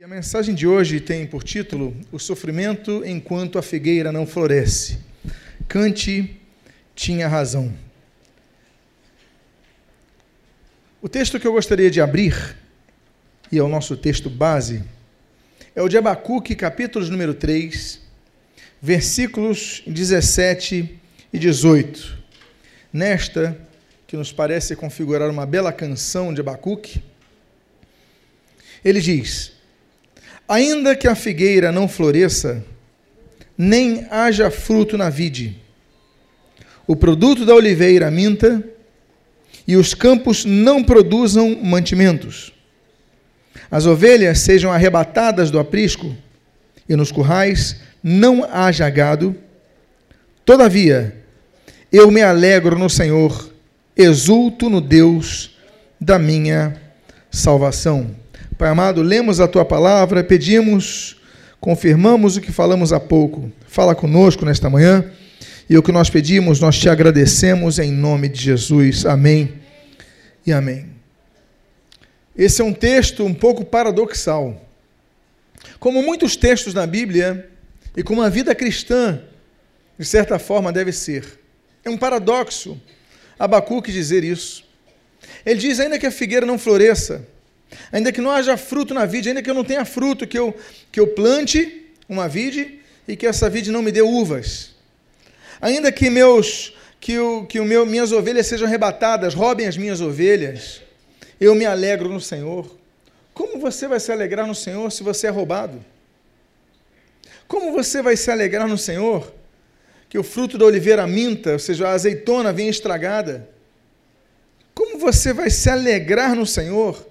A mensagem de hoje tem por título O sofrimento enquanto a figueira não floresce. Kant tinha razão. O texto que eu gostaria de abrir, e é o nosso texto base, é o de Abacuque, capítulos número 3, versículos 17 e 18. Nesta, que nos parece configurar uma bela canção de Abacuque, ele diz: Ainda que a figueira não floresça, nem haja fruto na vide, o produto da oliveira minta, e os campos não produzam mantimentos. As ovelhas sejam arrebatadas do aprisco, e nos currais não haja gado. Todavia, eu me alegro no Senhor, exulto no Deus da minha salvação. Pai amado, lemos a tua palavra, pedimos, confirmamos o que falamos há pouco. Fala conosco nesta manhã e o que nós pedimos, nós te agradecemos em nome de Jesus. Amém e amém. Esse é um texto um pouco paradoxal. Como muitos textos na Bíblia e como a vida cristã, de certa forma, deve ser. É um paradoxo Abacuque dizer isso. Ele diz: ainda que a figueira não floresça, Ainda que não haja fruto na vide, ainda que eu não tenha fruto, que eu, que eu plante uma vide e que essa vide não me dê uvas. Ainda que meus que, o, que o meu, minhas ovelhas sejam arrebatadas, roubem as minhas ovelhas, eu me alegro no Senhor. Como você vai se alegrar no Senhor se você é roubado? Como você vai se alegrar no Senhor que o fruto da oliveira minta, ou seja, a azeitona, venha estragada? Como você vai se alegrar no Senhor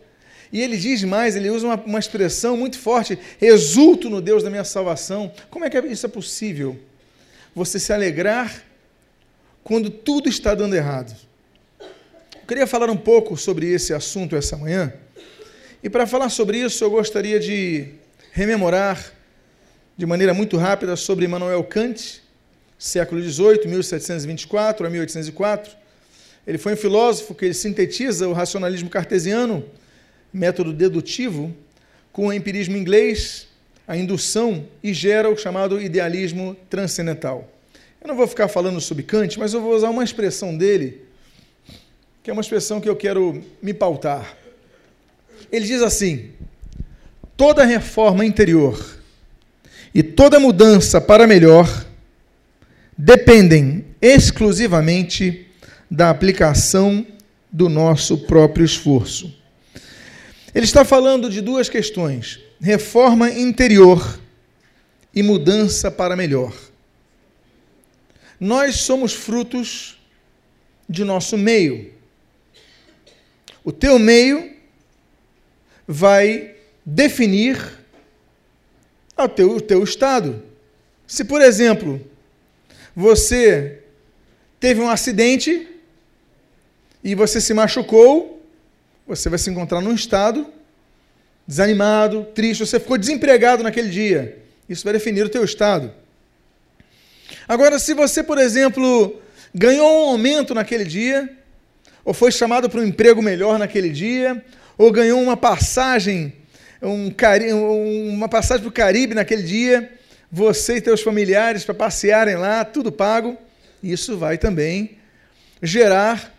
e ele diz mais, ele usa uma, uma, expressão muito forte: exulto no Deus da minha salvação. Como é que isso é possível? Você se alegrar quando tudo está dando errado. Eu queria falar um pouco sobre esse assunto essa manhã. E para falar sobre isso, eu gostaria de rememorar de maneira muito rápida sobre Immanuel Kant, século XVIII, 1724 a 1804. Ele foi um filósofo que sintetiza o racionalismo cartesiano método dedutivo, com o empirismo inglês, a indução, e gera o chamado idealismo transcendental. Eu não vou ficar falando sobre Kant, mas eu vou usar uma expressão dele, que é uma expressão que eu quero me pautar. Ele diz assim: toda reforma interior e toda mudança para melhor dependem exclusivamente da aplicação do nosso próprio esforço. Ele está falando de duas questões: reforma interior e mudança para melhor. Nós somos frutos de nosso meio. O teu meio vai definir o teu, o teu estado. Se, por exemplo, você teve um acidente e você se machucou, você vai se encontrar num estado desanimado, triste, você ficou desempregado naquele dia. Isso vai definir o teu estado. Agora, se você, por exemplo, ganhou um aumento naquele dia, ou foi chamado para um emprego melhor naquele dia, ou ganhou uma passagem, um, uma passagem para o Caribe naquele dia, você e teus familiares para passearem lá, tudo pago, isso vai também gerar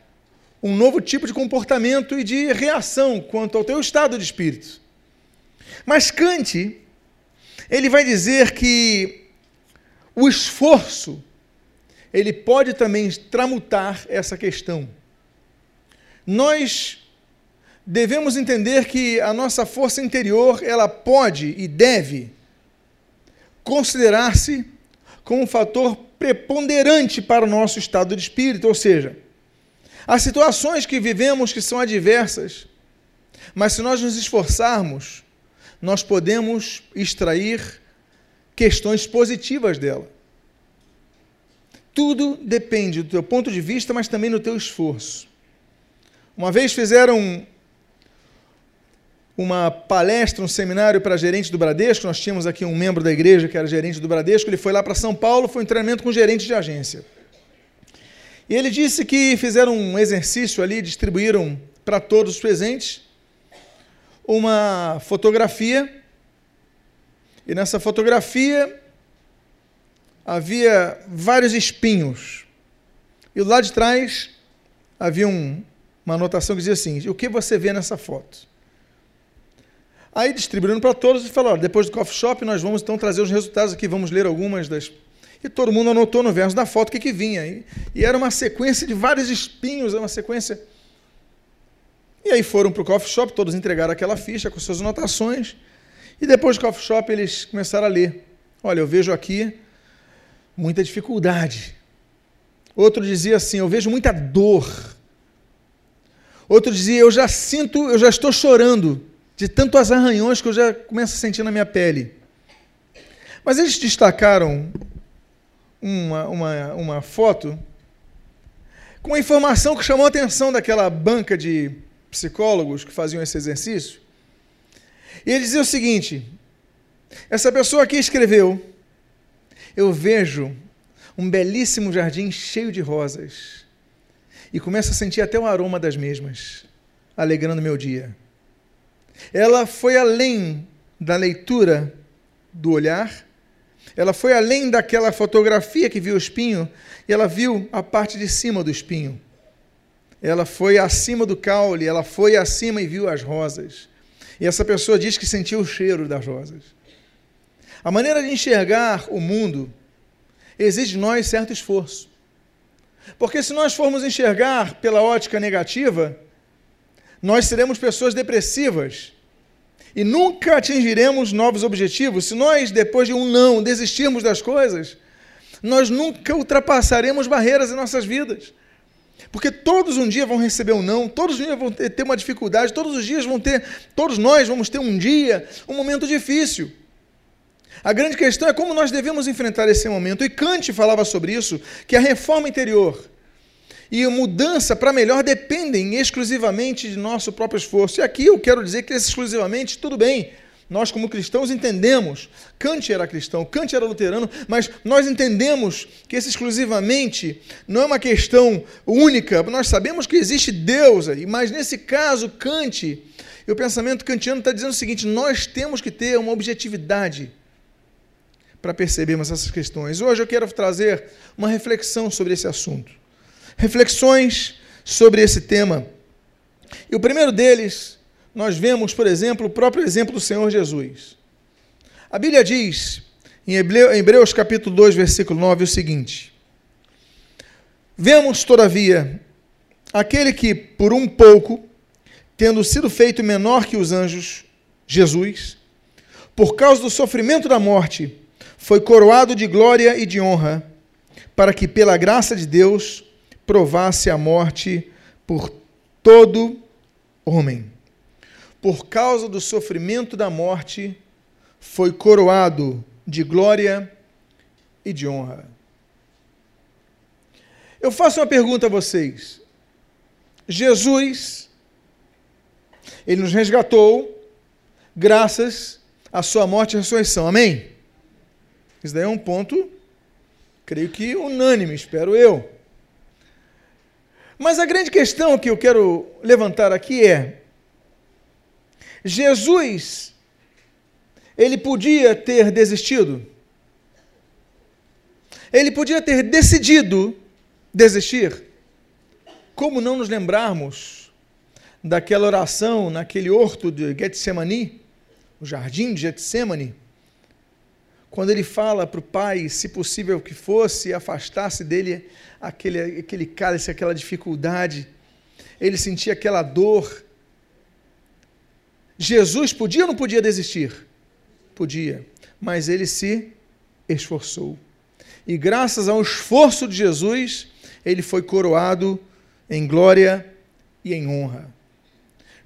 um novo tipo de comportamento e de reação quanto ao teu estado de espírito. Mas Kant, ele vai dizer que o esforço, ele pode também tramutar essa questão. Nós devemos entender que a nossa força interior, ela pode e deve considerar-se como um fator preponderante para o nosso estado de espírito, ou seja, Há situações que vivemos que são adversas, mas se nós nos esforçarmos, nós podemos extrair questões positivas dela. Tudo depende do teu ponto de vista, mas também do teu esforço. Uma vez fizeram uma palestra, um seminário para gerente do Bradesco. Nós tínhamos aqui um membro da igreja que era gerente do Bradesco. Ele foi lá para São Paulo, foi um treinamento com gerente de agência. E ele disse que fizeram um exercício ali, distribuíram para todos os presentes uma fotografia E nessa fotografia havia vários espinhos. E lado de trás havia um, uma anotação que dizia assim: O que você vê nessa foto? Aí distribuindo para todos e falou: depois do coffee shop nós vamos então trazer os resultados aqui, vamos ler algumas das. E todo mundo anotou no verso da foto o que, que vinha. E, e era uma sequência de vários espinhos, uma sequência. E aí foram para o coffee shop, todos entregaram aquela ficha com suas anotações. E depois do coffee shop eles começaram a ler. Olha, eu vejo aqui muita dificuldade. Outro dizia assim: Eu vejo muita dor. Outro dizia: Eu já sinto, eu já estou chorando de tantos arranhões que eu já começo a sentir na minha pele. Mas eles destacaram uma, uma, uma foto com uma informação que chamou a atenção daquela banca de psicólogos que faziam esse exercício. E ele dizia o seguinte: essa pessoa aqui escreveu eu vejo um belíssimo jardim cheio de rosas e começo a sentir até o aroma das mesmas, alegrando meu dia. Ela foi além da leitura do olhar, ela foi além daquela fotografia que viu o espinho, e ela viu a parte de cima do espinho. Ela foi acima do caule, ela foi acima e viu as rosas. E essa pessoa diz que sentiu o cheiro das rosas. A maneira de enxergar o mundo exige de nós certo esforço. Porque se nós formos enxergar pela ótica negativa, nós seremos pessoas depressivas e nunca atingiremos novos objetivos. Se nós, depois de um não, desistirmos das coisas, nós nunca ultrapassaremos barreiras em nossas vidas. Porque todos um dia vão receber um não, todos os dias vão ter uma dificuldade, todos os dias vão ter, todos nós vamos ter um dia, um momento difícil. A grande questão é como nós devemos enfrentar esse momento. E Kant falava sobre isso, que a reforma interior e mudança para melhor dependem exclusivamente de nosso próprio esforço. E aqui eu quero dizer que exclusivamente, tudo bem, nós como cristãos entendemos. Kant era cristão, Kant era luterano, mas nós entendemos que esse exclusivamente não é uma questão única. Nós sabemos que existe Deus mas nesse caso, Kant, e o pensamento kantiano está dizendo o seguinte: nós temos que ter uma objetividade para percebermos essas questões. Hoje eu quero trazer uma reflexão sobre esse assunto. Reflexões sobre esse tema. E o primeiro deles, nós vemos, por exemplo, o próprio exemplo do Senhor Jesus. A Bíblia diz, em Hebreus capítulo 2, versículo 9, o seguinte: Vemos, todavia, aquele que, por um pouco, tendo sido feito menor que os anjos, Jesus, por causa do sofrimento da morte, foi coroado de glória e de honra, para que, pela graça de Deus, provasse a morte por todo homem. Por causa do sofrimento da morte, foi coroado de glória e de honra. Eu faço uma pergunta a vocês. Jesus, ele nos resgatou graças à sua morte e ressurreição. Amém? Isso daí é um ponto, creio que unânime, espero eu. Mas a grande questão que eu quero levantar aqui é: Jesus, ele podia ter desistido? Ele podia ter decidido desistir? Como não nos lembrarmos daquela oração naquele horto de Getsemani, o jardim de Getsemani? Quando ele fala para o pai, se possível que fosse, afastasse dele aquele, aquele cálice, aquela dificuldade, ele sentia aquela dor. Jesus podia ou não podia desistir? Podia, mas ele se esforçou. E graças ao esforço de Jesus, ele foi coroado em glória e em honra.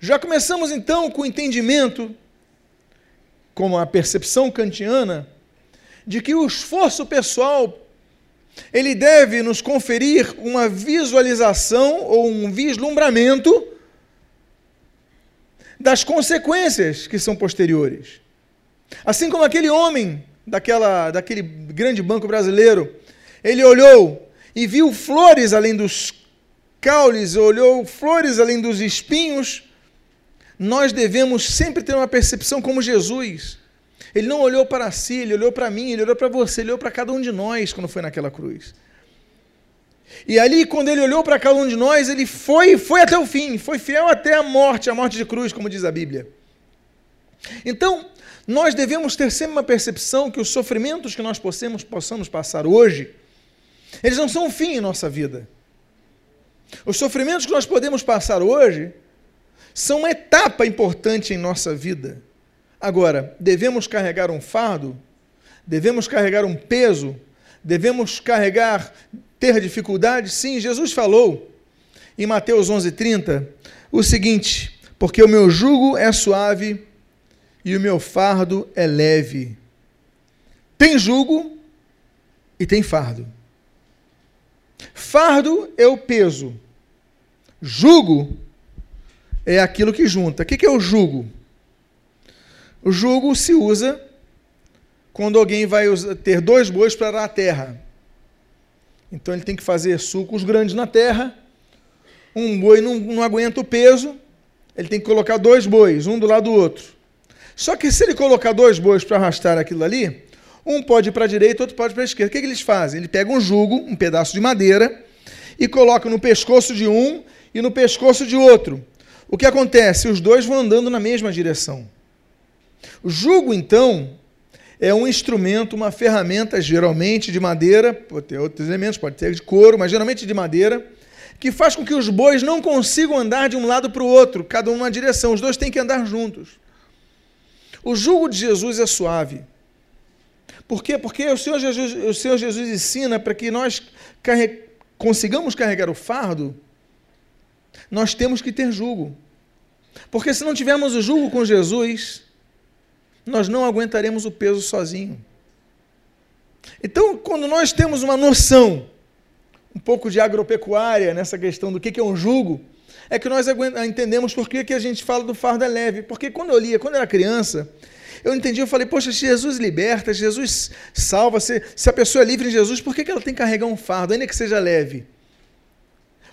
Já começamos então com o entendimento, como a percepção kantiana, de que o esforço pessoal ele deve nos conferir uma visualização ou um vislumbramento das consequências que são posteriores. Assim como aquele homem daquela, daquele grande banco brasileiro, ele olhou e viu flores além dos caules, olhou flores além dos espinhos. Nós devemos sempre ter uma percepção como Jesus Ele não olhou para si, ele olhou para mim, ele olhou para você, ele olhou para cada um de nós quando foi naquela cruz. E ali, quando ele olhou para cada um de nós, ele foi, foi até o fim, foi fiel até a morte, a morte de cruz, como diz a Bíblia. Então, nós devemos ter sempre uma percepção que os sofrimentos que nós possamos, possamos passar hoje, eles não são um fim em nossa vida. Os sofrimentos que nós podemos passar hoje são uma etapa importante em nossa vida. Agora, devemos carregar um fardo, devemos carregar um peso, devemos carregar, ter dificuldade? Sim, Jesus falou em Mateus 11:30 o seguinte: porque o meu jugo é suave e o meu fardo é leve. Tem jugo e tem fardo. Fardo é o peso. Jugo é aquilo que junta. O que é o jugo? O jugo se usa quando alguém vai ter dois bois para arar a terra. Então ele tem que fazer sulcos grandes na terra. Um boi não, não aguenta o peso, ele tem que colocar dois bois, um do lado do outro. Só que se ele colocar dois bois para arrastar aquilo ali, um pode ir para a direita, outro pode para a esquerda. O que, que eles fazem? Ele pega um jugo, um pedaço de madeira, e coloca no pescoço de um e no pescoço de outro. O que acontece? Os dois vão andando na mesma direção. O jugo, então, é um instrumento, uma ferramenta, geralmente de madeira, pode ter outros elementos, pode ter de couro, mas geralmente de madeira, que faz com que os bois não consigam andar de um lado para o outro, cada um uma direção. Os dois têm que andar juntos. O jugo de Jesus é suave. Por quê? Porque o Senhor Jesus, o Senhor Jesus ensina para que nós carre... consigamos carregar o fardo, nós temos que ter jugo. Porque se não tivermos o jugo com Jesus, nós não aguentaremos o peso sozinho. Então, quando nós temos uma noção um pouco de agropecuária nessa questão do que é um jugo, é que nós entendemos por que a gente fala do fardo é leve. Porque quando eu lia, quando eu era criança, eu entendi, eu falei, poxa, Jesus liberta, Jesus salva, se, se a pessoa é livre em Jesus, por que, que ela tem que carregar um fardo, ainda que seja leve?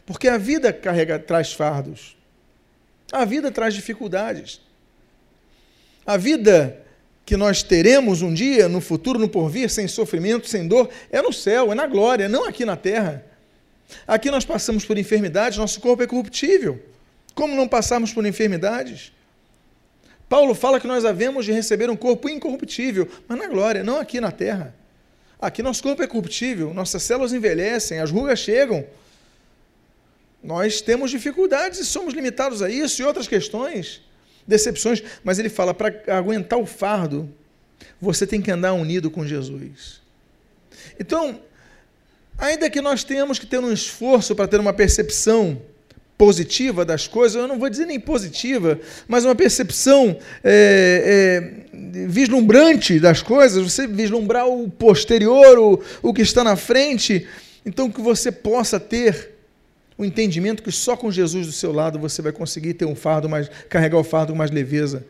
Porque a vida carrega, traz fardos. A vida traz dificuldades. A vida que nós teremos um dia, no futuro, no porvir, sem sofrimento, sem dor, é no céu, é na glória, não aqui na terra. Aqui nós passamos por enfermidades, nosso corpo é corruptível. Como não passarmos por enfermidades? Paulo fala que nós havemos de receber um corpo incorruptível, mas na glória, não aqui na terra. Aqui nosso corpo é corruptível, nossas células envelhecem, as rugas chegam. Nós temos dificuldades e somos limitados a isso e outras questões, decepções, mas ele fala para aguentar o fardo, você tem que andar unido com Jesus. Então, Ainda que nós tenhamos que ter um esforço para ter uma percepção positiva das coisas, eu não vou dizer nem positiva, mas uma percepção é, é, vislumbrante das coisas, você vislumbrar o posterior, o, o que está na frente, então que você possa ter o entendimento que só com Jesus do seu lado você vai conseguir ter um fardo mais, carregar o fardo com mais leveza.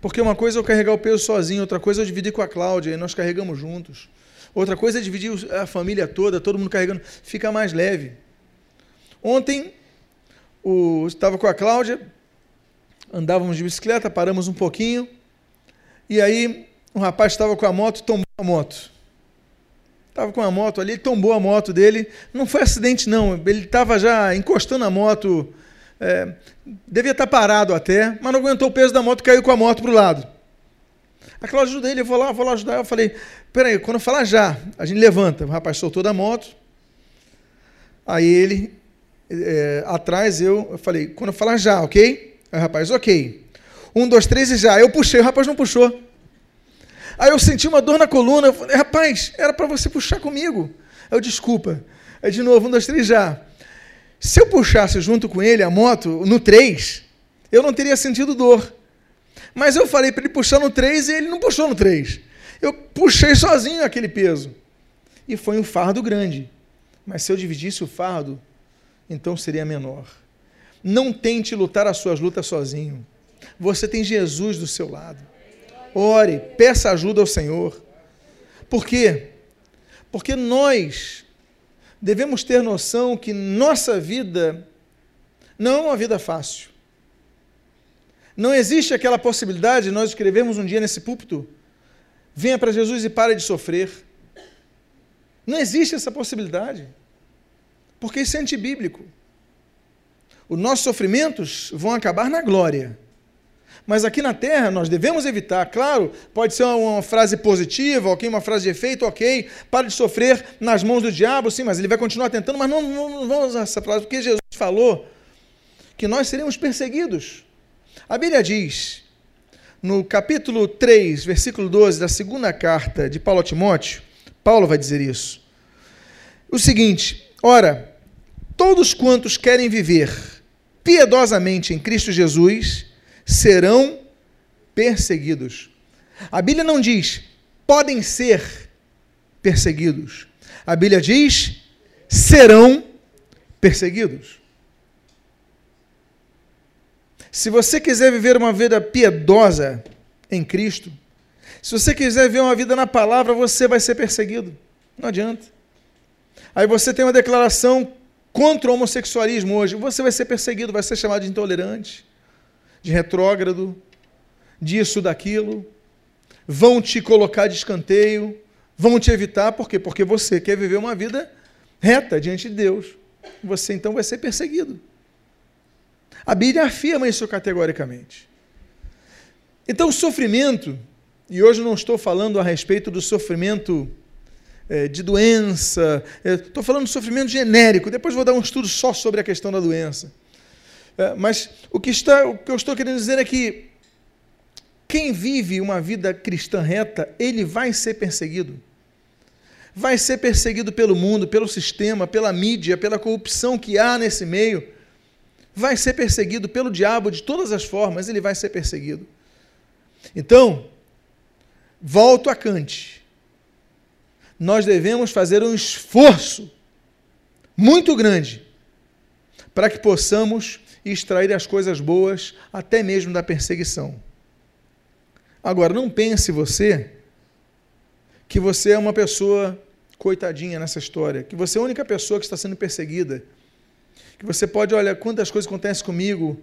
Porque uma coisa é eu carregar o peso sozinho, outra coisa é eu dividir com a Cláudia, e nós carregamos juntos. Outra coisa é dividir a família toda, todo mundo carregando, fica mais leve. Ontem, o, estava com a Cláudia, andávamos de bicicleta, paramos um pouquinho, e aí um rapaz estava com a moto, tombou a moto. Estava com a moto ali, tombou a moto dele. Não foi acidente, não. Ele estava já encostando a moto. É, devia estar parado até, mas não aguentou o peso da moto caiu com a moto para o lado. A Cláudia ajuda ele, eu vou lá, vou lá ajudar. Eu falei, peraí, quando eu falar já, a gente levanta. O rapaz soltou da moto. Aí ele, é, atrás, eu, eu falei, quando eu falar já, ok? Aí o rapaz, ok. Um, dois, três e já. Eu puxei, o rapaz não puxou. Aí eu senti uma dor na coluna. Eu falei, rapaz, era para você puxar comigo. Eu, desculpa. Aí de novo, um, dois, três, já. Se eu puxasse junto com ele a moto no três, eu não teria sentido dor. Mas eu falei para ele puxar no 3 e ele não puxou no 3. Eu puxei sozinho aquele peso. E foi um fardo grande. Mas se eu dividisse o fardo, então seria menor. Não tente lutar as suas lutas sozinho. Você tem Jesus do seu lado. Ore, peça ajuda ao Senhor. Por quê? Porque nós devemos ter noção que nossa vida não é uma vida fácil. Não existe aquela possibilidade, nós escrevemos um dia nesse púlpito, venha para Jesus e pare de sofrer. Não existe essa possibilidade, porque isso é antibíblico. Os nossos sofrimentos vão acabar na glória. Mas aqui na terra nós devemos evitar, claro, pode ser uma frase positiva, ok, uma frase de efeito, ok, para de sofrer nas mãos do diabo, sim, mas ele vai continuar tentando, mas não, não, vamos usar essa frase, porque Jesus falou que nós seremos perseguidos. A Bíblia diz, no capítulo 3, versículo 12 da segunda carta de Paulo a Timóteo, Paulo vai dizer isso. O seguinte: ora, todos quantos querem viver piedosamente em Cristo Jesus serão perseguidos. A Bíblia não diz podem ser perseguidos. A Bíblia diz serão perseguidos. Se você quiser viver uma vida piedosa em Cristo, se você quiser viver uma vida na palavra, você vai ser perseguido. Não adianta. Aí você tem uma declaração contra o homossexualismo hoje, você vai ser perseguido, vai ser chamado de intolerante, de retrógrado, disso, daquilo. Vão te colocar de escanteio, vão te evitar, por quê? Porque você quer viver uma vida reta diante de Deus. Você então vai ser perseguido. A Bíblia afirma isso categoricamente. Então, o sofrimento, e hoje não estou falando a respeito do sofrimento é, de doença, é, estou falando do sofrimento genérico, depois vou dar um estudo só sobre a questão da doença. É, mas o que, está, o que eu estou querendo dizer é que quem vive uma vida cristã reta, ele vai ser perseguido. Vai ser perseguido pelo mundo, pelo sistema, pela mídia, pela corrupção que há nesse meio vai ser perseguido pelo diabo de todas as formas, ele vai ser perseguido. Então, volto a Kant. Nós devemos fazer um esforço muito grande para que possamos extrair as coisas boas até mesmo da perseguição. Agora, não pense você que você é uma pessoa coitadinha nessa história, que você é a única pessoa que está sendo perseguida que você pode, olha, quantas coisas acontecem comigo.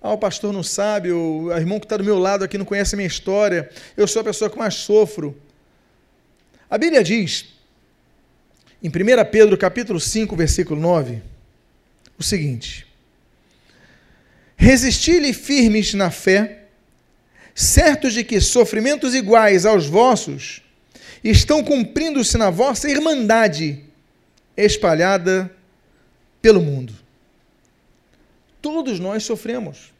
Ah, o pastor não sabe, o irmão que está do meu lado aqui não conhece a minha história, eu sou a pessoa que mais sofro. A Bíblia diz, em 1 Pedro capítulo 5, versículo 9, o seguinte: Resisti-lhe firmes na fé, certos de que sofrimentos iguais aos vossos estão cumprindo-se na vossa irmandade espalhada pelo mundo. Todos nós sofremos.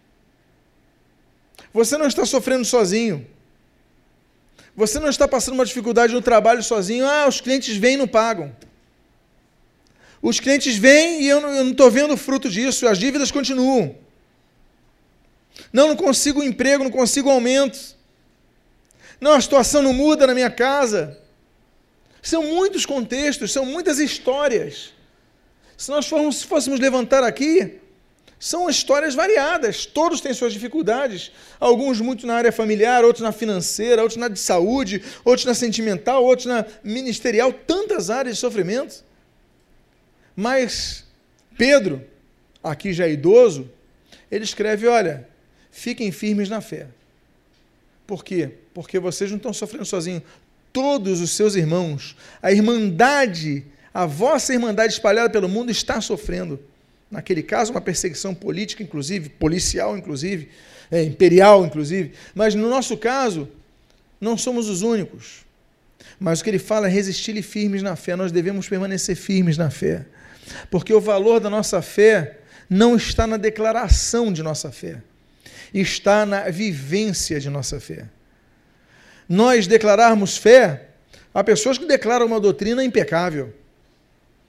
Você não está sofrendo sozinho. Você não está passando uma dificuldade no trabalho sozinho. Ah, os clientes vêm e não pagam. Os clientes vêm e eu não estou vendo o fruto disso, as dívidas continuam. Não, não consigo um emprego, não consigo um aumento. Não, a situação não muda na minha casa. São muitos contextos, são muitas histórias. Se nós formos, fôssemos levantar aqui, são histórias variadas, todos têm suas dificuldades. Alguns muito na área familiar, outros na financeira, outros na de saúde, outros na sentimental, outros na ministerial, tantas áreas de sofrimento. Mas Pedro, aqui já idoso, ele escreve: olha, fiquem firmes na fé. Por quê? Porque vocês não estão sofrendo sozinhos. Todos os seus irmãos, a irmandade a vossa irmandade espalhada pelo mundo está sofrendo. Naquele caso, uma perseguição política, inclusive, policial, inclusive, é, imperial, inclusive. Mas no nosso caso, não somos os únicos. Mas o que ele fala é resistir-lhe firmes na fé. Nós devemos permanecer firmes na fé. Porque o valor da nossa fé não está na declaração de nossa fé, está na vivência de nossa fé. Nós declararmos fé, há pessoas que declaram uma doutrina impecável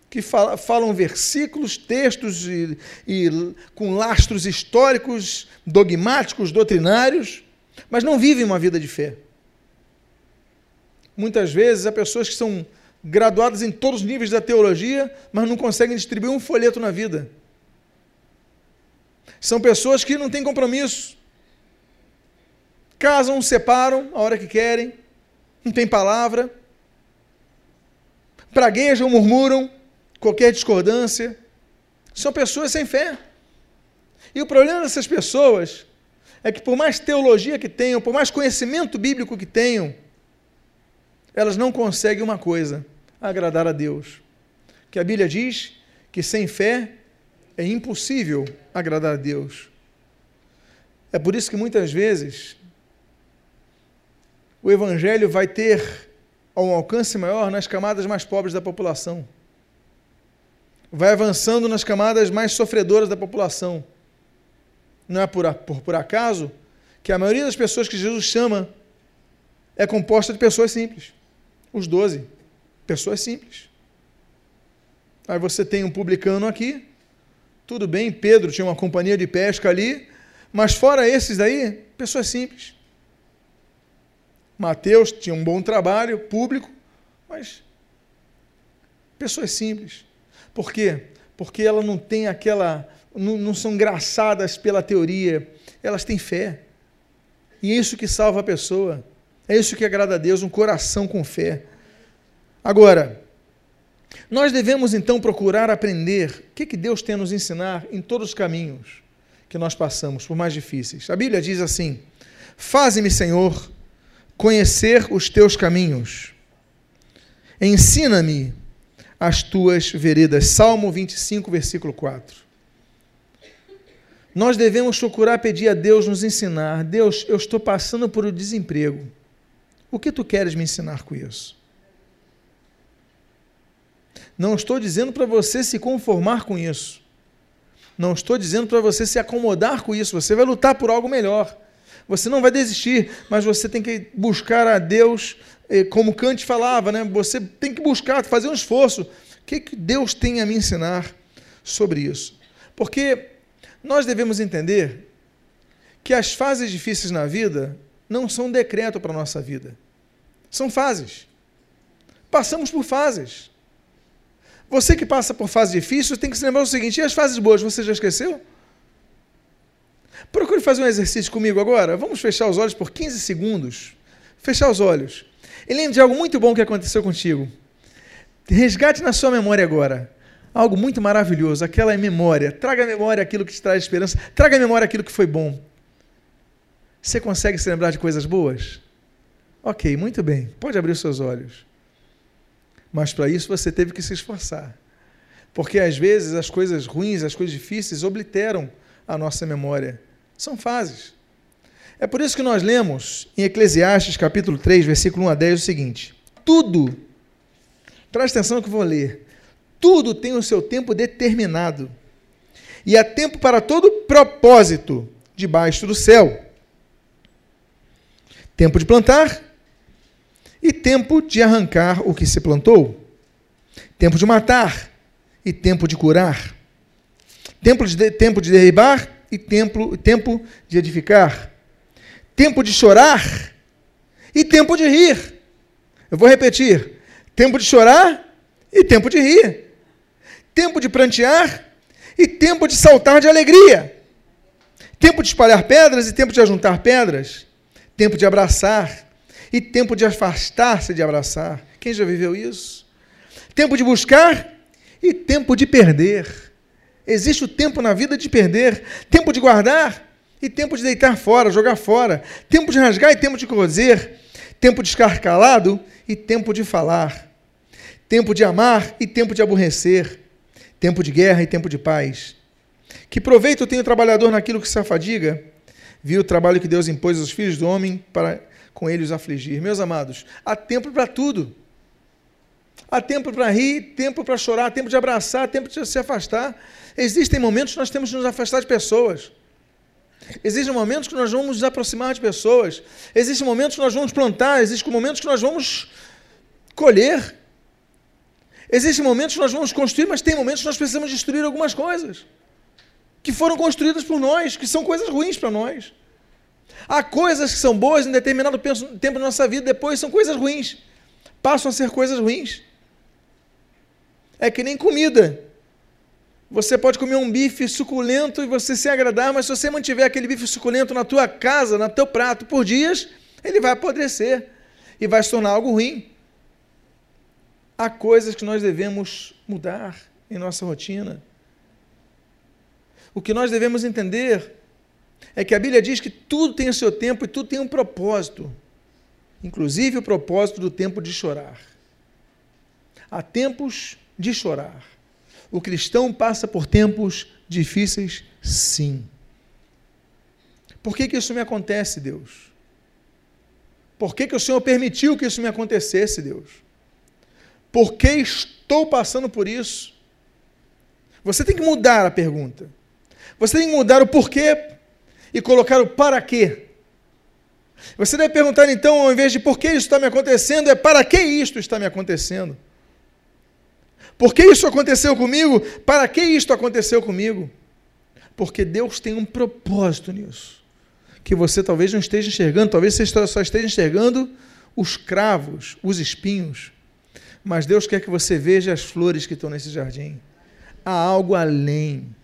que falam versículos, textos e, e com lastros históricos, dogmáticos, doutrinários, mas não vivem uma vida de fé. Muitas vezes há pessoas que são graduadas em todos os níveis da teologia, mas não conseguem distribuir um folheto na vida. São pessoas que não têm compromisso. Casam, separam a hora que querem, não tem palavra, praguejam, murmuram, qualquer discordância. São pessoas sem fé. E o problema dessas pessoas é que por mais teologia que tenham, por mais conhecimento bíblico que tenham, elas não conseguem uma coisa: agradar a Deus. Que a Bíblia diz que sem fé é impossível agradar a Deus. É por isso que muitas vezes o Evangelho vai ter um alcance maior nas camadas mais pobres da população. Vai avançando nas camadas mais sofredoras da população. Não é por, por, por acaso que a maioria das pessoas que Jesus chama é composta de pessoas simples. Os doze. Pessoas simples. Aí você tem um publicano aqui. Tudo bem, Pedro tinha uma companhia de pesca ali. Mas fora esses daí, pessoas simples. Mateus tinha um bom trabalho público, mas pessoas simples. Por quê? Porque ela não tem aquela. Não, não são engraçadas pela teoria, elas têm fé. E é isso que salva a pessoa. É isso que agrada a Deus, um coração com fé. Agora, nós devemos então procurar aprender o que, que Deus tem a nos ensinar em todos os caminhos que nós passamos, por mais difíceis. A Bíblia diz assim: Faze-me, Senhor, conhecer os teus caminhos. Ensina-me as tuas veredas. Salmo 25, versículo 4. Nós devemos procurar pedir a Deus nos ensinar. Deus, eu estou passando por um desemprego. O que tu queres me ensinar com isso? Não estou dizendo para você se conformar com isso. Não estou dizendo para você se acomodar com isso. Você vai lutar por algo melhor. Você não vai desistir, mas você tem que buscar a Deus, eh, como Kant falava, né? Você tem que buscar, fazer um esforço. O que, que Deus tem a me ensinar sobre isso? Porque nós devemos entender que as fases difíceis na vida não são decreto para a nossa vida. São fases. Passamos por fases. Você que passa por fases difíceis tem que se lembrar o seguinte: e as fases boas, você já esqueceu? Procure fazer um exercício comigo agora. Vamos fechar os olhos por 15 segundos. Fechar os olhos. E lembre de algo muito bom que aconteceu contigo. Resgate na sua memória agora. Algo muito maravilhoso, aquela memória. Traga à memória aquilo que te traz esperança. Traga à memória aquilo que foi bom. Você consegue se lembrar de coisas boas? Ok, muito bem. Pode abrir os seus olhos. Mas para isso você teve que se esforçar. Porque às vezes as coisas ruins, as coisas difíceis obliteram a nossa memória. São fases. É por isso que nós lemos em Eclesiastes capítulo 3, versículo 1 a 10 o seguinte: Tudo, presta atenção que eu vou ler, tudo tem o seu tempo determinado, e há tempo para todo propósito debaixo do céu. Tempo de plantar e tempo de arrancar o que se plantou. Tempo de matar e tempo de curar. Tempo de, tempo de derribar e tempo, tempo de edificar, tempo de chorar e tempo de rir. Eu vou repetir: tempo de chorar e tempo de rir, tempo de prantear e tempo de saltar de alegria, tempo de espalhar pedras e tempo de ajuntar pedras, tempo de abraçar e tempo de afastar-se de abraçar. Quem já viveu isso? Tempo de buscar e tempo de perder Existe o tempo na vida de perder, tempo de guardar e tempo de deitar fora, jogar fora, tempo de rasgar e tempo de cozer, tempo de ficar calado e tempo de falar, tempo de amar e tempo de aborrecer, tempo de guerra e tempo de paz. Que proveito tem o trabalhador naquilo que se afadiga? Viu o trabalho que Deus impôs aos filhos do homem para com eles afligir. Meus amados, há tempo para tudo. Há tempo para rir, tempo para chorar, tempo de abraçar, tempo de se afastar. Existem momentos que nós temos que nos afastar de pessoas. Existem momentos que nós vamos nos aproximar de pessoas. Existem momentos que nós vamos plantar. Existem momentos que nós vamos colher. Existem momentos que nós vamos construir, mas tem momentos que nós precisamos destruir algumas coisas que foram construídas por nós, que são coisas ruins para nós. Há coisas que são boas em determinado tempo da nossa vida, depois são coisas ruins. Passam a ser coisas ruins. É que nem comida. Você pode comer um bife suculento e você se agradar, mas se você mantiver aquele bife suculento na tua casa, no teu prato por dias, ele vai apodrecer e vai se tornar algo ruim. Há coisas que nós devemos mudar em nossa rotina. O que nós devemos entender é que a Bíblia diz que tudo tem o seu tempo e tudo tem um propósito, inclusive o propósito do tempo de chorar. Há tempos de chorar. O cristão passa por tempos difíceis, sim. Por que, que isso me acontece, Deus? Por que, que o Senhor permitiu que isso me acontecesse, Deus? Por que estou passando por isso? Você tem que mudar a pergunta. Você tem que mudar o porquê e colocar o para quê. Você deve perguntar então, ao invés de por que isso está me acontecendo, é para que isto está me acontecendo. Por que isso aconteceu comigo? Para que isto aconteceu comigo? Porque Deus tem um propósito nisso. Que você talvez não esteja enxergando, talvez você só esteja enxergando os cravos, os espinhos. Mas Deus quer que você veja as flores que estão nesse jardim. Há algo além.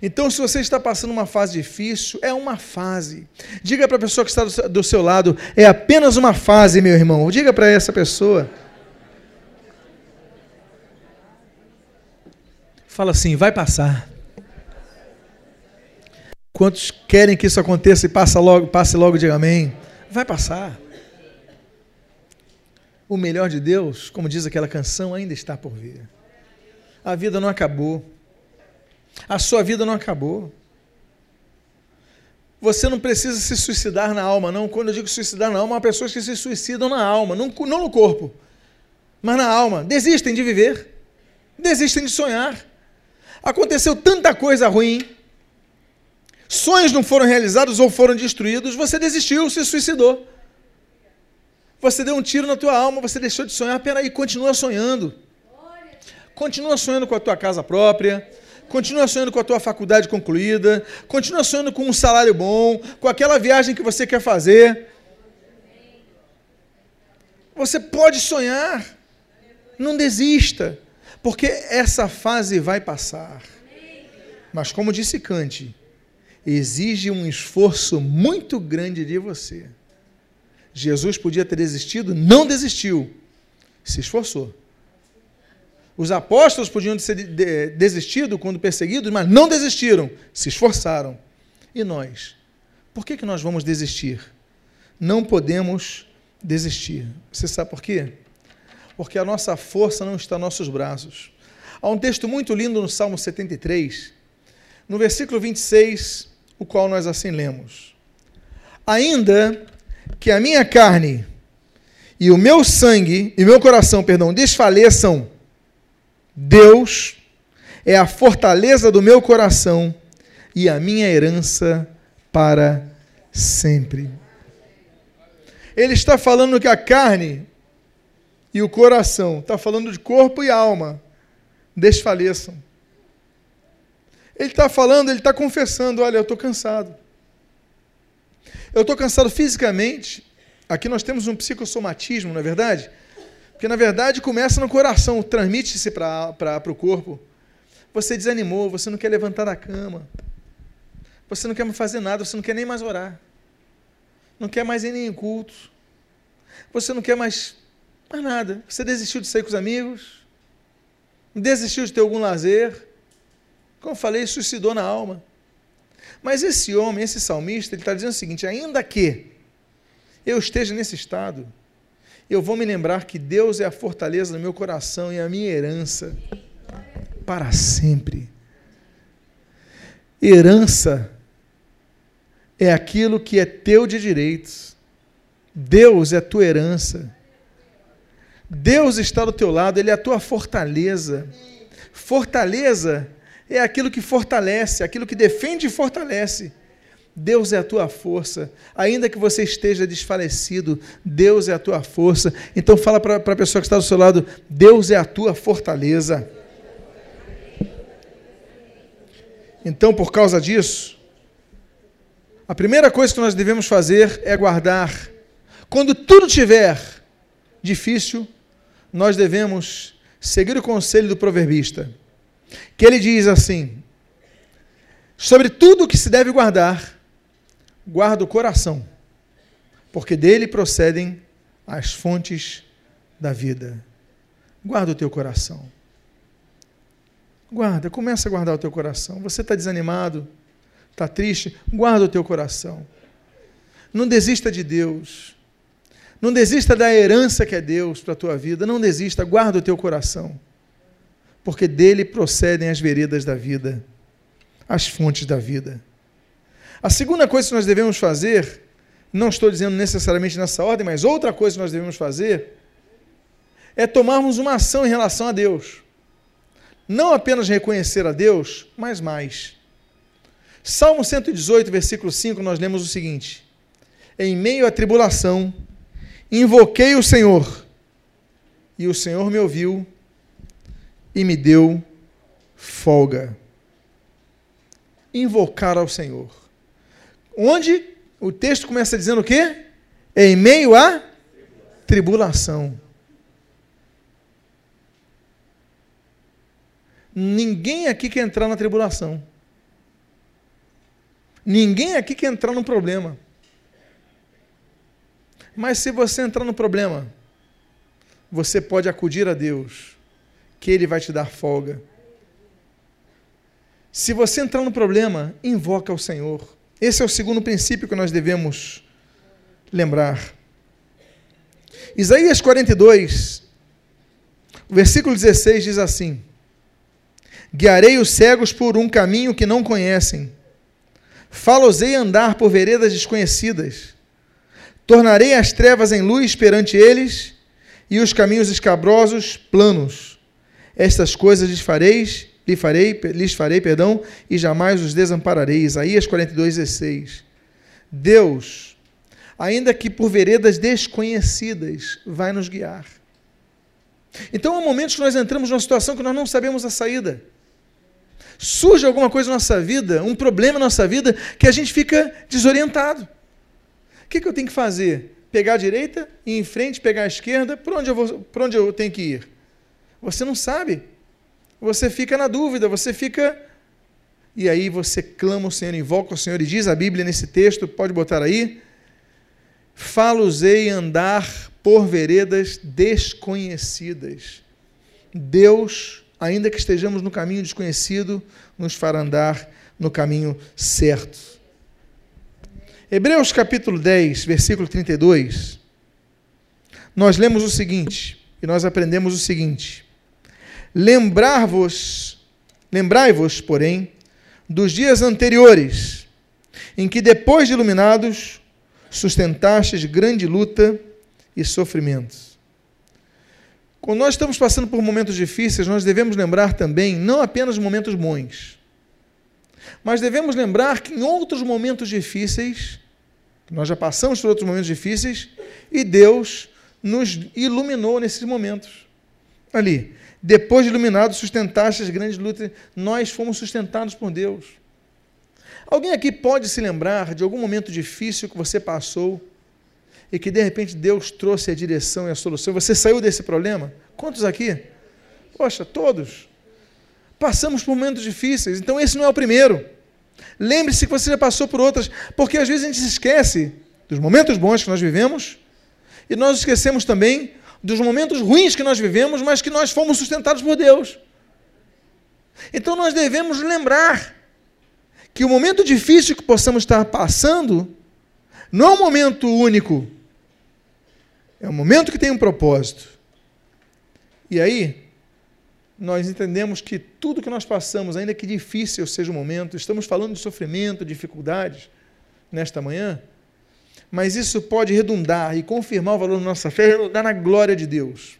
Então, se você está passando uma fase difícil, é uma fase. Diga para a pessoa que está do seu lado, é apenas uma fase, meu irmão. Diga para essa pessoa. Fala assim, vai passar. Quantos querem que isso aconteça e passe logo, passe logo, diga amém. Vai passar. O melhor de Deus, como diz aquela canção, ainda está por vir. A vida não acabou. A sua vida não acabou. Você não precisa se suicidar na alma, não. Quando eu digo suicidar na alma, há pessoas que se suicidam na alma, não, no corpo, mas na alma. Desistem de viver, desistem de sonhar. Aconteceu tanta coisa ruim, sonhos não foram realizados ou foram destruídos, você desistiu, se suicidou. Você deu um tiro na tua alma, você deixou de sonhar, peraí, continua sonhando. Continua sonhando com a tua casa própria, continua sonhando com a tua faculdade concluída, continua sonhando com um salário bom, com aquela viagem que você quer fazer. Você pode sonhar, não desista porque essa fase vai passar. Mas, como disse Kant, exige um esforço muito grande de você. Jesus podia ter desistido, não desistiu, se esforçou. Os apóstolos podiam ter desistido quando perseguidos, mas não desistiram, se esforçaram. E nós? Por que, que nós vamos desistir? Não podemos desistir. Você sabe por quê? porque a nossa força não está nos nossos braços. Há um texto muito lindo no Salmo 73, no versículo 26, o qual nós assim lemos: Ainda que a minha carne e o meu sangue e meu coração, perdão, desfaleçam, Deus é a fortaleza do meu coração e a minha herança para sempre. Ele está falando que a carne e o coração, está falando de corpo e alma, desfaleçam. Ele está falando, ele está confessando: olha, eu estou cansado. Eu estou cansado fisicamente. Aqui nós temos um psicossomatismo, não é verdade? Porque na verdade começa no coração, transmite-se para o corpo. Você desanimou, você não quer levantar da cama. Você não quer fazer nada, você não quer nem mais orar. Não quer mais ir nem em culto. Você não quer mais mais nada. Você desistiu de sair com os amigos? Desistiu de ter algum lazer? Como falei, suicidou na alma. Mas esse homem, esse salmista, ele está dizendo o seguinte: ainda que eu esteja nesse estado, eu vou me lembrar que Deus é a fortaleza do meu coração e a minha herança para sempre. Herança é aquilo que é teu de direitos. Deus é a tua herança. Deus está do teu lado, Ele é a tua fortaleza. Fortaleza é aquilo que fortalece, aquilo que defende e fortalece. Deus é a tua força. Ainda que você esteja desfalecido, Deus é a tua força. Então fala para a pessoa que está do seu lado, Deus é a tua fortaleza. Então, por causa disso, a primeira coisa que nós devemos fazer é guardar. Quando tudo tiver difícil, nós devemos seguir o conselho do proverbista, que ele diz assim: sobre tudo o que se deve guardar, guarda o coração, porque dele procedem as fontes da vida. Guarda o teu coração. Guarda, começa a guardar o teu coração. Você está desanimado, está triste, guarda o teu coração. Não desista de Deus. Não desista da herança que é Deus para a tua vida. Não desista, guarda o teu coração. Porque dele procedem as veredas da vida, as fontes da vida. A segunda coisa que nós devemos fazer, não estou dizendo necessariamente nessa ordem, mas outra coisa que nós devemos fazer, é tomarmos uma ação em relação a Deus. Não apenas reconhecer a Deus, mas mais. Salmo 118, versículo 5, nós lemos o seguinte: Em meio à tribulação, invoquei o Senhor, e o Senhor me ouviu e me deu folga. Invocar ao Senhor. Onde o texto começa dizendo o quê? Em meio à tribulação. Ninguém aqui quer entrar na tribulação. Ninguém aqui quer entrar no problema. Mas se você entrar no problema, você pode acudir a Deus, que Ele vai te dar folga. Se você entrar no problema, invoca o Senhor. Esse é o segundo princípio que nós devemos lembrar. Isaías 42, versículo 16 diz assim: Guiarei os cegos por um caminho que não conhecem. Falosei andar por veredas desconhecidas. Tornarei as trevas em luz perante eles e os caminhos escabrosos planos. Estas coisas lhes fareis, farei, lhes farei, perdão, e jamais os desampararei. Isaías 42, 16. Deus, ainda que por veredas desconhecidas, vai nos guiar. Então há momentos que nós entramos numa situação que nós não sabemos a saída surge alguma coisa na nossa vida, um problema na nossa vida, que a gente fica desorientado. O que, que eu tenho que fazer? Pegar a direita, ir em frente, pegar a esquerda, por onde eu, vou, por onde eu tenho que ir? Você não sabe. Você fica na dúvida, você fica. E aí você clama o Senhor, invoca o Senhor e diz a Bíblia nesse texto, pode botar aí. Falosei andar por veredas desconhecidas. Deus ainda que estejamos no caminho desconhecido, nos fará andar no caminho certo. Hebreus capítulo 10, versículo 32, nós lemos o seguinte, e nós aprendemos o seguinte: Lembrar-vos, lembrai-vos, porém, dos dias anteriores, em que depois de iluminados, sustentastes grande luta e sofrimentos quando nós estamos passando por momentos difíceis, nós devemos lembrar também, não apenas momentos bons, mas devemos lembrar que em outros momentos difíceis, nós já passamos por outros momentos difíceis, e Deus nos iluminou nesses momentos. Ali, depois de iluminado, sustentaste as grandes lutas, nós fomos sustentados por Deus. Alguém aqui pode se lembrar de algum momento difícil que você passou? e que de repente Deus trouxe a direção e a solução. Você saiu desse problema? Quantos aqui? Poxa, todos. Passamos por momentos difíceis, então esse não é o primeiro. Lembre-se que você já passou por outras, porque às vezes a gente se esquece dos momentos bons que nós vivemos e nós esquecemos também dos momentos ruins que nós vivemos, mas que nós fomos sustentados por Deus. Então nós devemos lembrar que o momento difícil que possamos estar passando não é um momento único, é um momento que tem um propósito. E aí, nós entendemos que tudo que nós passamos, ainda que difícil seja o momento, estamos falando de sofrimento, dificuldades nesta manhã, mas isso pode redundar e confirmar o valor da nossa fé, redundar na glória de Deus.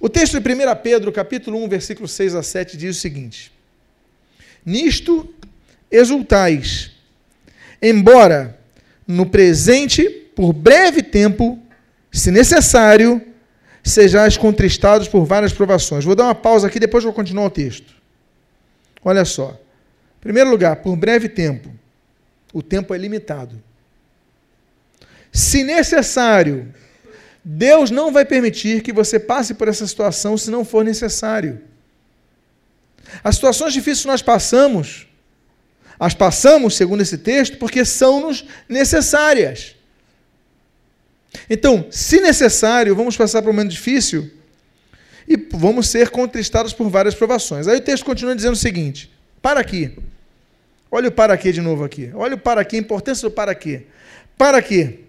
O texto de 1 Pedro, capítulo 1, versículo 6 a 7, diz o seguinte: Nisto exultais, embora no presente, por breve tempo, se necessário, sejais contristados por várias provações. Vou dar uma pausa aqui, depois vou continuar o texto. Olha só. Em primeiro lugar, por breve tempo. O tempo é limitado. Se necessário, Deus não vai permitir que você passe por essa situação se não for necessário. As situações difíceis nós passamos, as passamos, segundo esse texto, porque são-nos necessárias. Então, se necessário, vamos passar por um momento difícil e vamos ser contristados por várias provações. Aí o texto continua dizendo o seguinte: para aqui. Olha o para quê de novo aqui. Olha o para quê, a importância do para quê. Para quê?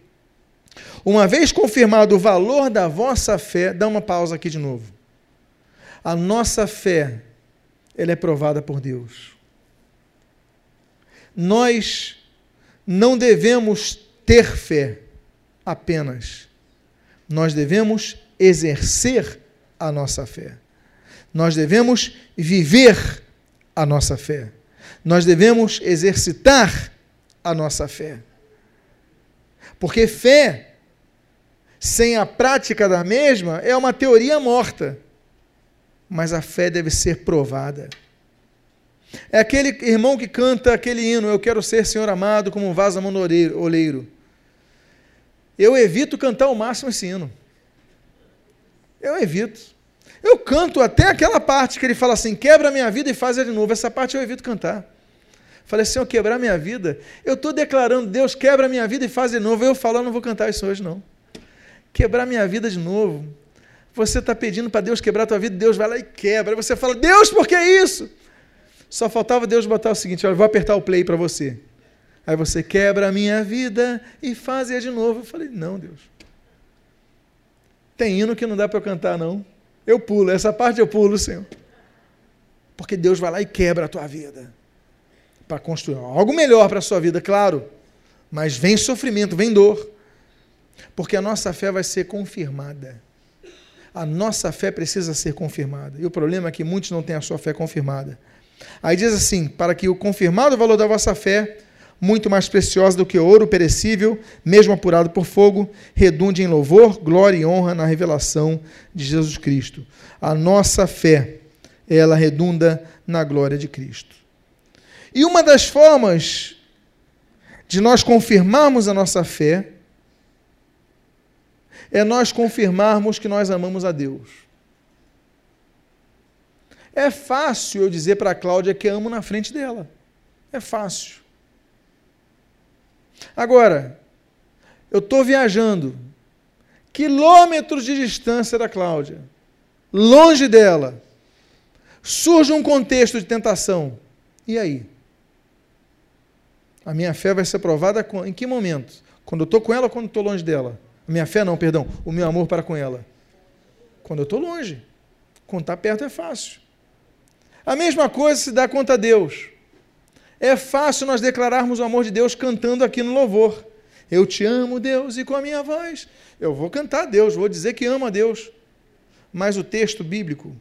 Uma vez confirmado o valor da vossa fé, dá uma pausa aqui de novo. A nossa fé, ela é provada por Deus. Nós não devemos ter fé apenas. Nós devemos exercer a nossa fé. Nós devemos viver a nossa fé. Nós devemos exercitar a nossa fé. Porque fé, sem a prática da mesma, é uma teoria morta. Mas a fé deve ser provada. É aquele irmão que canta aquele hino, Eu quero ser, Senhor amado, como um vaso oleiro. Eu evito cantar ao máximo esse hino. Eu evito. Eu canto até aquela parte que ele fala assim: quebra minha vida e faz de novo. Essa parte eu evito cantar. Falei, Senhor, quebrar minha vida. Eu estou declarando, Deus, quebra minha vida e faz de novo. Eu falo, eu não vou cantar isso hoje, não. Quebrar minha vida de novo. Você está pedindo para Deus quebrar a tua vida, Deus vai lá e quebra. Aí você fala, Deus, por que isso? Só faltava Deus botar o seguinte: olha, vou apertar o play para você. Aí você quebra a minha vida e faz de novo. Eu falei: não, Deus. Tem hino que não dá para eu cantar, não. Eu pulo, essa parte eu pulo, Senhor. Porque Deus vai lá e quebra a tua vida. Para construir algo melhor para a sua vida, claro. Mas vem sofrimento, vem dor. Porque a nossa fé vai ser confirmada. A nossa fé precisa ser confirmada. E o problema é que muitos não têm a sua fé confirmada. Aí diz assim: para que o confirmado valor da vossa fé, muito mais preciosa do que ouro perecível, mesmo apurado por fogo, redunde em louvor, glória e honra na revelação de Jesus Cristo. A nossa fé, ela redunda na glória de Cristo. E uma das formas de nós confirmarmos a nossa fé é nós confirmarmos que nós amamos a Deus. É fácil eu dizer para a Cláudia que amo na frente dela. É fácil. Agora, eu estou viajando quilômetros de distância da Cláudia, longe dela. Surge um contexto de tentação. E aí? A minha fé vai ser provada em que momento? Quando eu estou com ela ou quando estou longe dela? A minha fé não, perdão. O meu amor para com ela. Quando eu estou longe. Quando está perto é fácil. A mesma coisa se dá conta a Deus. É fácil nós declararmos o amor de Deus cantando aqui no louvor. Eu te amo, Deus, e com a minha voz eu vou cantar a Deus, vou dizer que amo a Deus. Mas o texto bíblico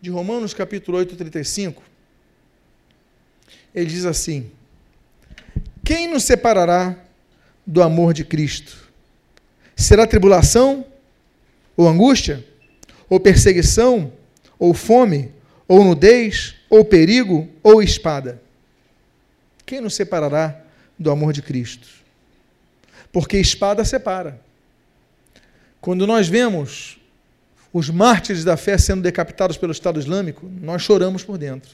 de Romanos capítulo 8, 35, ele diz assim: Quem nos separará do amor de Cristo? Será tribulação, ou angústia, ou perseguição, ou fome, ou nudez, ou perigo, ou espada. Quem nos separará do amor de Cristo? Porque espada separa. Quando nós vemos os mártires da fé sendo decapitados pelo Estado Islâmico, nós choramos por dentro.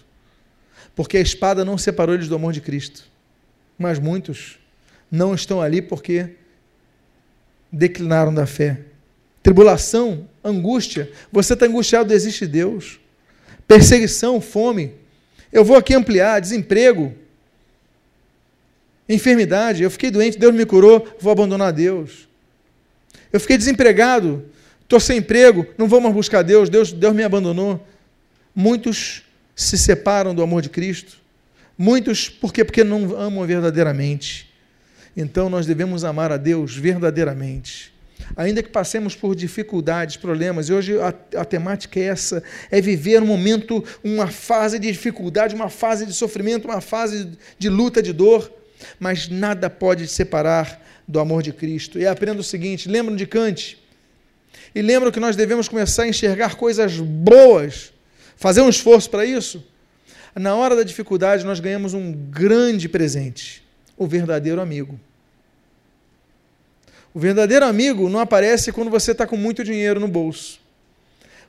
Porque a espada não separou eles do amor de Cristo. Mas muitos não estão ali porque declinaram da fé. Tribulação, angústia. Você está angustiado, existe Deus perseguição, fome. Eu vou aqui ampliar: desemprego, enfermidade. Eu fiquei doente, Deus me curou, vou abandonar Deus. Eu fiquei desempregado, estou sem emprego, não vou mais buscar Deus, Deus, Deus me abandonou. Muitos se separam do amor de Cristo. Muitos, por quê? Porque não amam verdadeiramente. Então nós devemos amar a Deus verdadeiramente ainda que passemos por dificuldades, problemas, e hoje a, a, temática é essa: é viver um momento, uma fase de dificuldade, uma fase de sofrimento, uma fase de luta, de dor, mas nada pode separar do amor de Cristo. E aprenda o seguinte: lembram de Kant? E lembram que nós devemos começar a enxergar coisas boas, fazer um esforço para isso? Na hora da dificuldade, nós ganhamos um grande presente: o verdadeiro amigo. O verdadeiro amigo não aparece quando você está com muito dinheiro no bolso.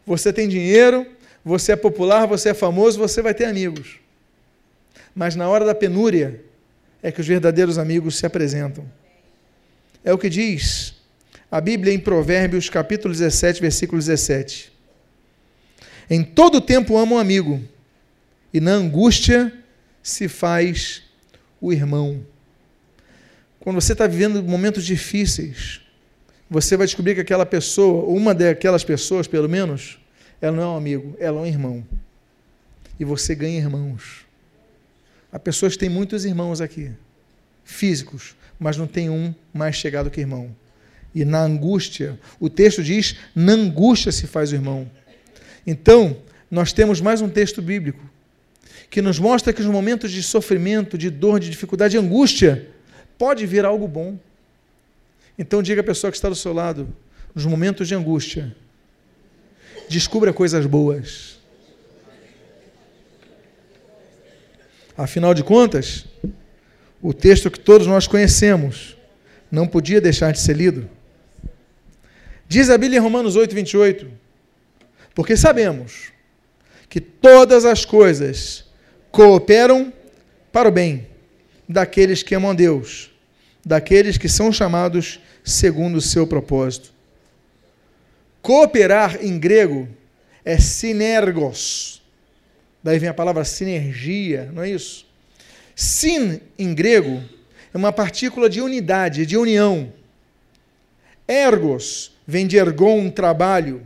Você tem dinheiro, você é popular, você é famoso, você vai ter amigos. Mas na hora da penúria é que os verdadeiros amigos se apresentam. É o que diz a Bíblia em Provérbios, capítulo 17, versículo 17. Em todo tempo ama um amigo, e na angústia se faz o irmão. Quando você está vivendo momentos difíceis, você vai descobrir que aquela pessoa, uma daquelas pessoas, pelo menos, ela não é um amigo, ela é um irmão. E você ganha irmãos. Há pessoas que têm muitos irmãos aqui, físicos, mas não tem um mais chegado que irmão. E na angústia, o texto diz: na angústia se faz o irmão. Então, nós temos mais um texto bíblico que nos mostra que nos momentos de sofrimento, de dor, de dificuldade, de angústia, pode vir algo bom. Então diga à pessoa que está do seu lado, nos momentos de angústia, descubra coisas boas. Afinal de contas, o texto que todos nós conhecemos não podia deixar de ser lido. Diz a Bíblia em Romanos 8, 28, porque sabemos que todas as coisas cooperam para o bem daqueles que amam a Deus, daqueles que são chamados segundo o seu propósito. Cooperar em grego é sinergos. Daí vem a palavra sinergia, não é isso? Sin, em grego, é uma partícula de unidade, de união. Ergos vem de ergon, trabalho.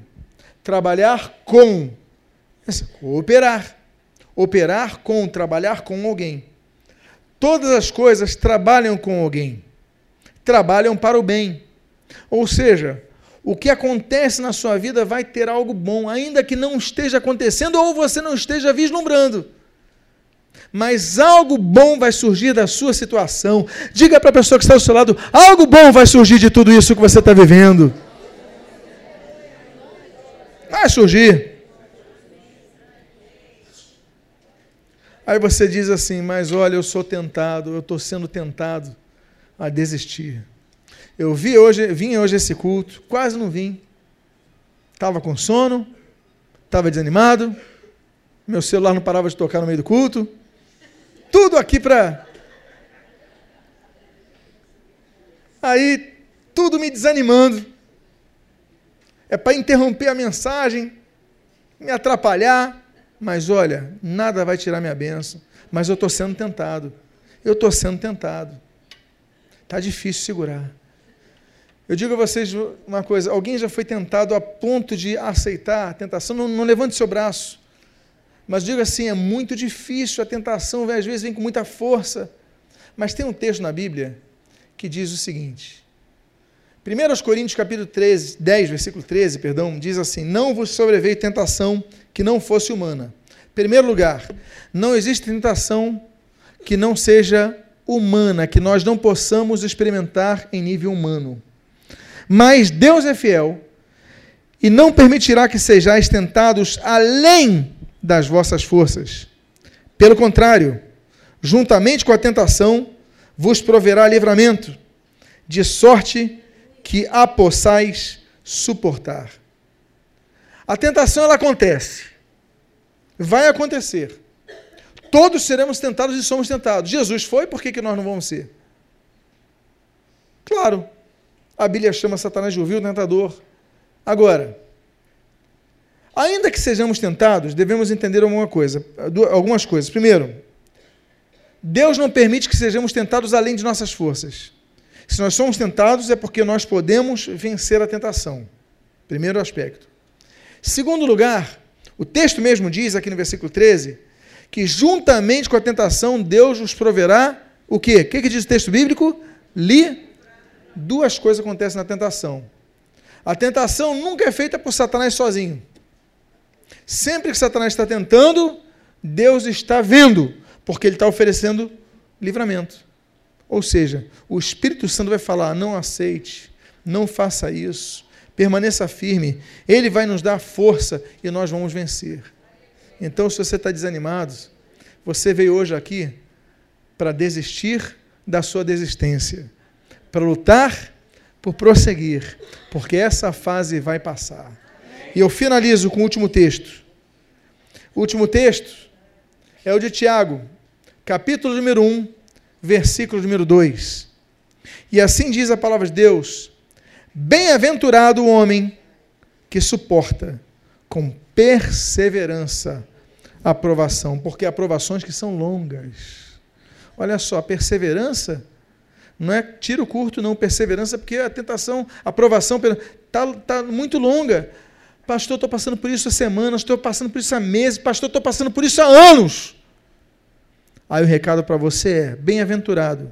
Trabalhar com. Cooperar. Operar com, trabalhar com alguém. Todas as coisas trabalham com alguém, trabalham para o bem. Ou seja, o que acontece na sua vida vai ter algo bom, ainda que não esteja acontecendo ou você não esteja vislumbrando. Mas algo bom vai surgir da sua situação. Diga para a pessoa que está ao seu lado: algo bom vai surgir de tudo isso que você está vivendo. Vai surgir. Aí você diz assim: Mas olha, eu sou tentado, eu estou sendo tentado a desistir. Eu vi hoje, vim hoje esse culto, quase não vim. Estava com sono, estava desanimado, meu celular não parava de tocar no meio do culto. Tudo aqui para. Aí, tudo me desanimando. É para interromper a mensagem, me atrapalhar. Mas olha, nada vai tirar minha bênção. Mas eu estou sendo tentado. Eu estou sendo tentado. Está difícil segurar. Eu digo a vocês uma coisa: alguém já foi tentado a ponto de aceitar a tentação? Não, não levante seu braço. Mas diga assim: é muito difícil, a tentação às vezes vem com muita força. Mas tem um texto na Bíblia que diz o seguinte: 1 Coríntios capítulo 13, 10, versículo 13, perdão, diz assim: Não vos sobreveio tentação que não fosse humana. Primeiro lugar, não existe tentação que não seja humana, que nós não possamos experimentar em nível humano. Mas Deus é fiel e não permitirá que sejais tentados além das vossas forças. Pelo contrário, juntamente com a tentação, vos proverá livramento, de sorte que a possais suportar. A tentação ela acontece. Vai acontecer. Todos seremos tentados e somos tentados. Jesus foi, por que, que nós não vamos ser? Claro, a Bíblia chama Satanás de ouvir o tentador. Agora, ainda que sejamos tentados, devemos entender alguma coisa, algumas coisas. Primeiro, Deus não permite que sejamos tentados além de nossas forças. Se nós somos tentados, é porque nós podemos vencer a tentação. Primeiro aspecto. Segundo lugar, o texto mesmo diz aqui no versículo 13 que juntamente com a tentação Deus nos proverá o quê? O que, que diz o texto bíblico? Li. Duas coisas acontecem na tentação. A tentação nunca é feita por Satanás sozinho. Sempre que Satanás está tentando, Deus está vendo, porque ele está oferecendo livramento. Ou seja, o Espírito Santo vai falar: não aceite, não faça isso, permaneça firme. Ele vai nos dar força e nós vamos vencer. Então, se você está desanimado, você veio hoje aqui para desistir da sua desistência, para lutar por prosseguir, porque essa fase vai passar. E eu finalizo com o último texto. O último texto é o de Tiago, capítulo número 1, versículo número 2. E assim diz a palavra de Deus: Bem-aventurado o homem que suporta com perseverança a aprovação, porque há aprovações que são longas. Olha só, perseverança não é tiro curto, não, perseverança, porque a tentação, a aprovação está tá muito longa. Pastor, estou passando por isso há semanas, estou passando por isso há meses, pastor, estou passando por isso há anos. Aí o recado para você é: bem-aventurado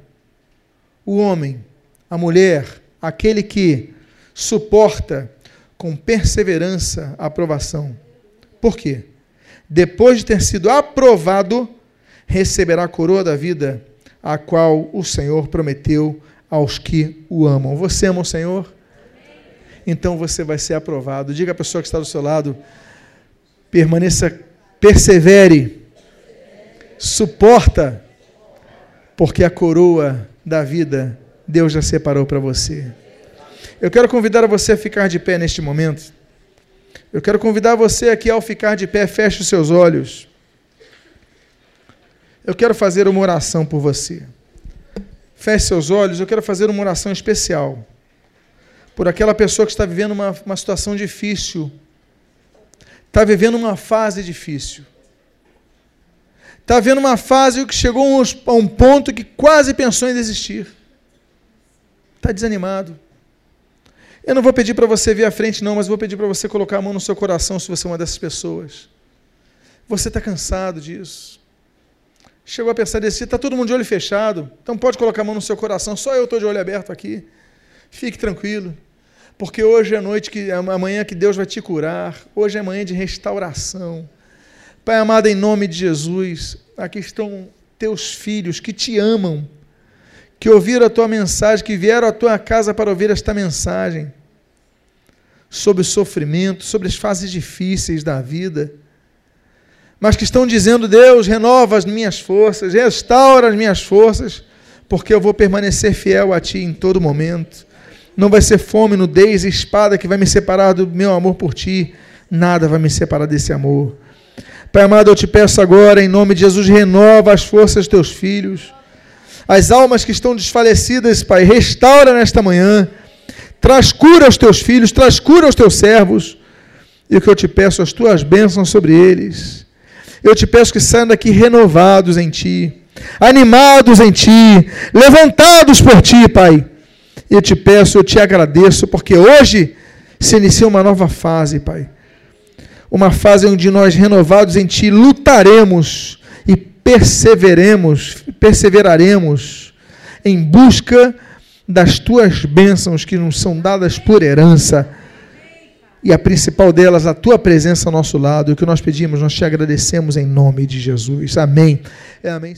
o homem, a mulher, aquele que suporta com perseverança a aprovação. Por quê? Depois de ter sido aprovado, receberá a coroa da vida, a qual o Senhor prometeu aos que o amam. Você ama o Senhor? Então você vai ser aprovado. Diga à pessoa que está do seu lado: permaneça, persevere suporta, porque a coroa da vida Deus já separou para você. Eu quero convidar você a ficar de pé neste momento. Eu quero convidar você aqui ao ficar de pé, feche os seus olhos. Eu quero fazer uma oração por você. Feche seus olhos, eu quero fazer uma oração especial por aquela pessoa que está vivendo uma, uma situação difícil, está vivendo uma fase difícil está vendo uma fase que chegou a um ponto que quase pensou em desistir. Está desanimado. Eu não vou pedir para você vir à frente, não, mas vou pedir para você colocar a mão no seu coração se você é uma dessas pessoas. Você está cansado disso. Chegou a pensar desse, está todo mundo de olho fechado, então pode colocar a mão no seu coração, só eu estou de olho aberto aqui. Fique tranquilo, porque hoje é a noite que amanhã que Deus vai te curar, hoje é manhã de restauração. Pai amado, em nome de Jesus, aqui estão teus filhos que te amam, que ouviram a tua mensagem, que vieram à tua casa para ouvir esta mensagem sobre o sofrimento, sobre as fases difíceis da vida, mas que estão dizendo: Deus, renova as minhas forças, restaura as minhas forças, porque eu vou permanecer fiel a Ti em todo momento. Não vai ser fome, nudez e espada que vai me separar do meu amor por Ti, nada vai me separar desse amor. Pai amado, eu te peço agora, em nome de Jesus, renova as forças dos teus filhos. As almas que estão desfalecidas, Pai, restaura nesta manhã. Traz cura aos teus filhos, traz cura aos teus servos. E o que eu te peço, as tuas bênçãos sobre eles. Eu te peço que saiam daqui renovados em ti, animados em ti, levantados por ti, Pai. Eu te peço, eu te agradeço, porque hoje se inicia uma nova fase, Pai uma fase onde nós, renovados em Ti, lutaremos perseveremos, perseveraremos em busca das Tuas bênçãos que nos são dadas por herança. E a principal delas, a Tua presença ao nosso lado. O que nós pedimos, nós te agradecemos em nome de Jesus. Amém. É, amém.